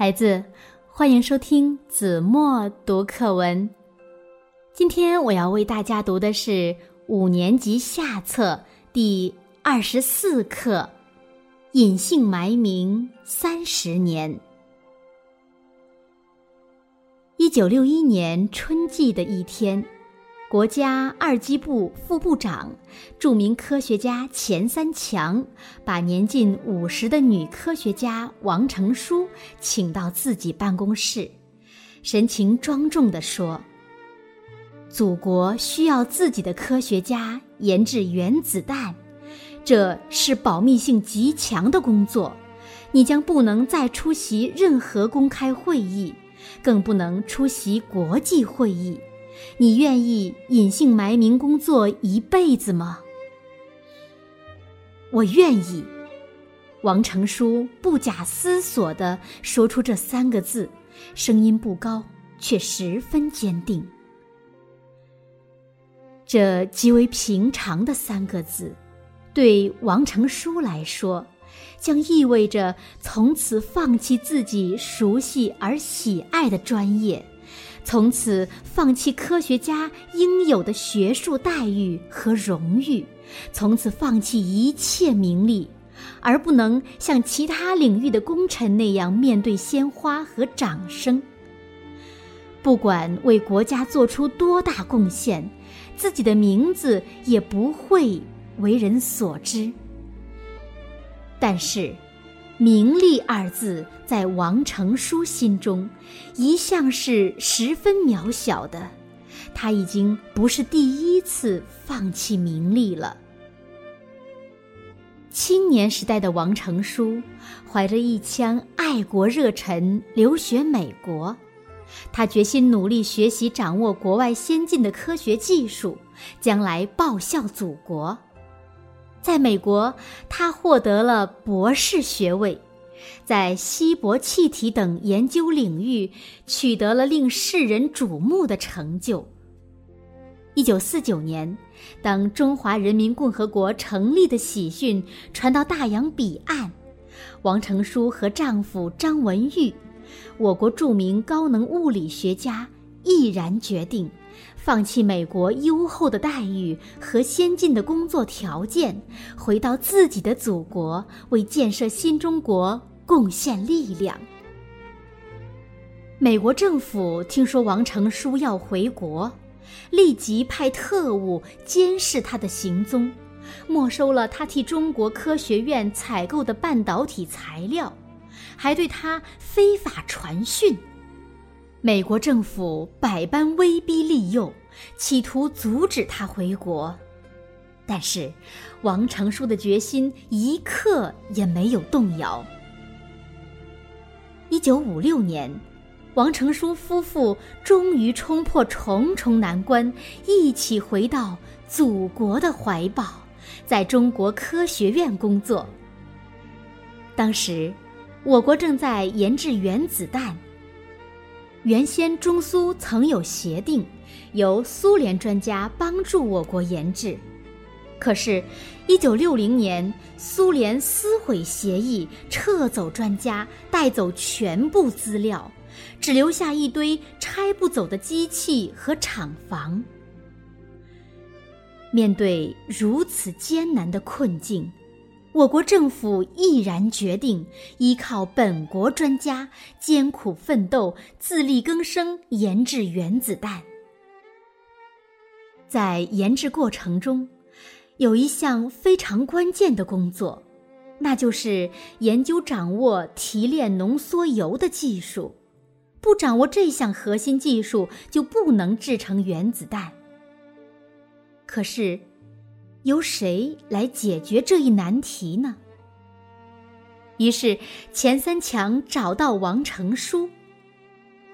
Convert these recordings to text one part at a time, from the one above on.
孩子，欢迎收听子墨读课文。今天我要为大家读的是五年级下册第二十四课《隐姓埋名三十年》。一九六一年春季的一天。国家二机部副部长、著名科学家钱三强把年近五十的女科学家王成书请到自己办公室，神情庄重地说：“祖国需要自己的科学家研制原子弹，这是保密性极强的工作。你将不能再出席任何公开会议，更不能出席国际会议。”你愿意隐姓埋名工作一辈子吗？我愿意。王成书不假思索地说出这三个字，声音不高，却十分坚定。这极为平常的三个字，对王成书来说，将意味着从此放弃自己熟悉而喜爱的专业。从此放弃科学家应有的学术待遇和荣誉，从此放弃一切名利，而不能像其他领域的功臣那样面对鲜花和掌声。不管为国家做出多大贡献，自己的名字也不会为人所知。但是。名利二字在王成书心中，一向是十分渺小的。他已经不是第一次放弃名利了。青年时代的王成书，怀着一腔爱国热忱，留学美国。他决心努力学习，掌握国外先进的科学技术，将来报效祖国。在美国，他获得了博士学位，在稀薄气体等研究领域取得了令世人瞩目的成就。一九四九年，当中华人民共和国成立的喜讯传到大洋彼岸，王成书和丈夫张文玉，我国著名高能物理学家，毅然决定。放弃美国优厚的待遇和先进的工作条件，回到自己的祖国，为建设新中国贡献力量。美国政府听说王成书要回国，立即派特务监视他的行踪，没收了他替中国科学院采购的半导体材料，还对他非法传讯。美国政府百般威逼利诱，企图阻止他回国，但是王成书的决心一刻也没有动摇。一九五六年，王成书夫妇终于冲破重重难关，一起回到祖国的怀抱，在中国科学院工作。当时，我国正在研制原子弹。原先中苏曾有协定，由苏联专家帮助我国研制，可是，一九六零年苏联撕毁协议，撤走专家，带走全部资料，只留下一堆拆不走的机器和厂房。面对如此艰难的困境。我国政府毅然决定依靠本国专家艰苦奋斗、自力更生研制原子弹。在研制过程中，有一项非常关键的工作，那就是研究掌握提炼浓缩铀的技术。不掌握这项核心技术，就不能制成原子弹。可是。由谁来解决这一难题呢？于是钱三强找到王成书，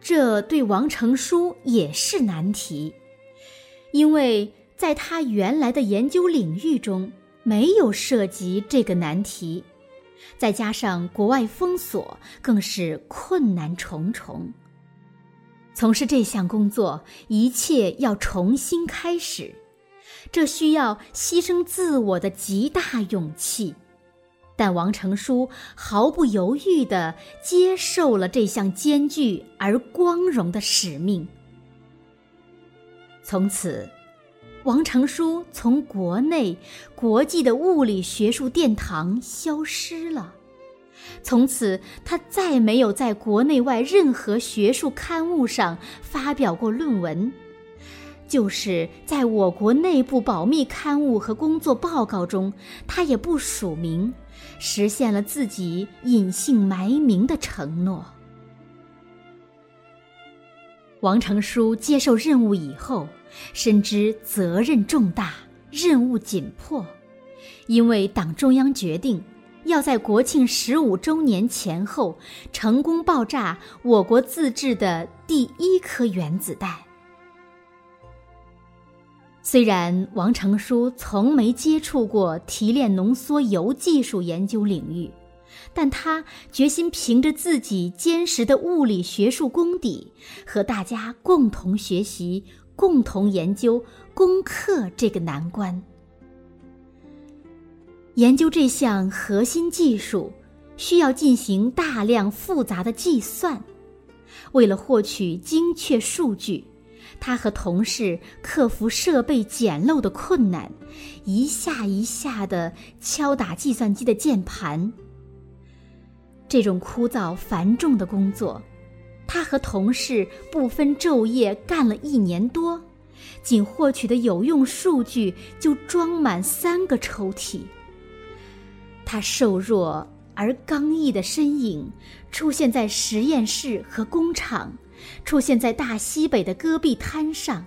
这对王成书也是难题，因为在他原来的研究领域中没有涉及这个难题，再加上国外封锁，更是困难重重。从事这项工作，一切要重新开始。这需要牺牲自我的极大勇气，但王成书毫不犹豫地接受了这项艰巨而光荣的使命。从此，王成书从国内、国际的物理学术殿堂消失了。从此，他再没有在国内外任何学术刊物上发表过论文。就是在我国内部保密刊物和工作报告中，他也不署名，实现了自己隐姓埋名的承诺。王成书接受任务以后，深知责任重大，任务紧迫，因为党中央决定要在国庆十五周年前后成功爆炸我国自制的第一颗原子弹。虽然王成书从没接触过提炼浓缩铀技术研究领域，但他决心凭着自己坚实的物理学术功底，和大家共同学习、共同研究、攻克这个难关。研究这项核心技术，需要进行大量复杂的计算，为了获取精确数据。他和同事克服设备简陋的困难，一下一下地敲打计算机的键盘。这种枯燥繁重的工作，他和同事不分昼夜干了一年多，仅获取的有用数据就装满三个抽屉。他瘦弱而刚毅的身影出现在实验室和工厂。出现在大西北的戈壁滩上。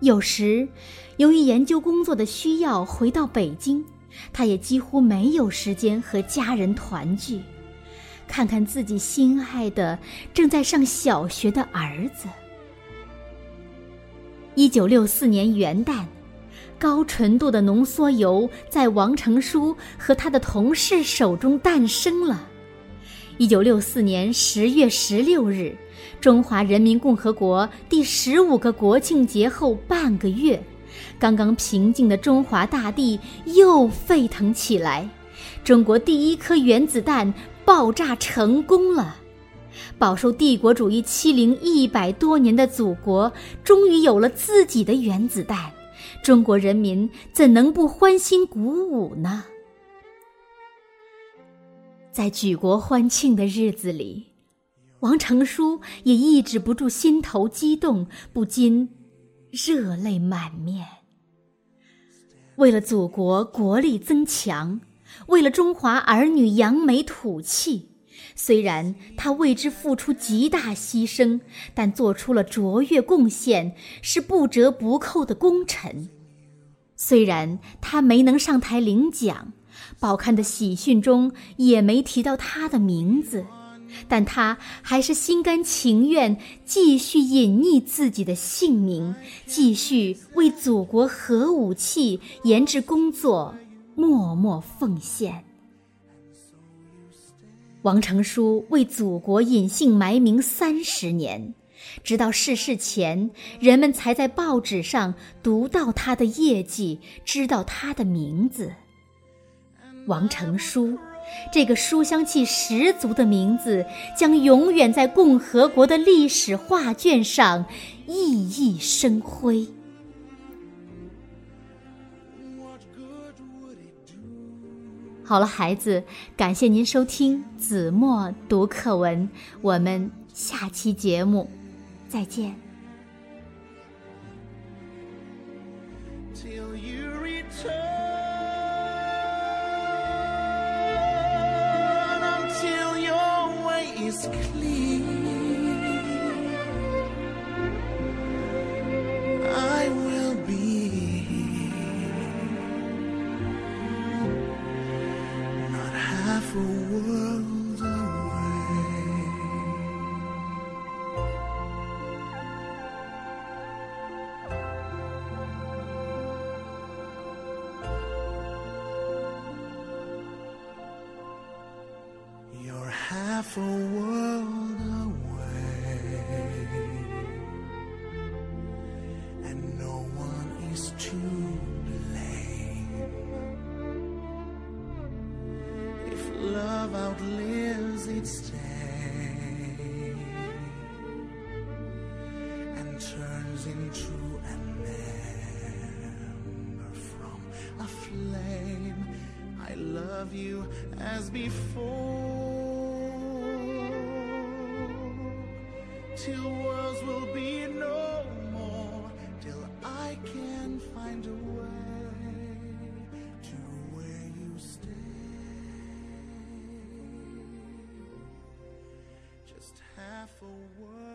有时，由于研究工作的需要回到北京，他也几乎没有时间和家人团聚，看看自己心爱的正在上小学的儿子。一九六四年元旦，高纯度的浓缩铀在王成书和他的同事手中诞生了。一九六四年十月十六日。中华人民共和国第十五个国庆节后半个月，刚刚平静的中华大地又沸腾起来。中国第一颗原子弹爆炸成功了，饱受帝国主义欺凌一百多年的祖国终于有了自己的原子弹，中国人民怎能不欢欣鼓舞呢？在举国欢庆的日子里。王成书也抑制不住心头激动，不禁热泪满面。为了祖国国力增强，为了中华儿女扬眉吐气，虽然他为之付出极大牺牲，但做出了卓越贡献，是不折不扣的功臣。虽然他没能上台领奖，报刊的喜讯中也没提到他的名字。但他还是心甘情愿继续隐匿自己的姓名，继续为祖国核武器研制工作默默奉献。王成书为祖国隐姓埋名三十年，直到逝世前，人们才在报纸上读到他的业绩，知道他的名字——王成书。这个书香气十足的名字，将永远在共和国的历史画卷上熠熠生辉。好了，孩子，感谢您收听子墨读课文，我们下期节目再见。A world away, and no one is to blame. If love outlives its day and turns into an ember from a flame. I love you as before till worlds will be no more till I can find a way to where you stay. Just half a world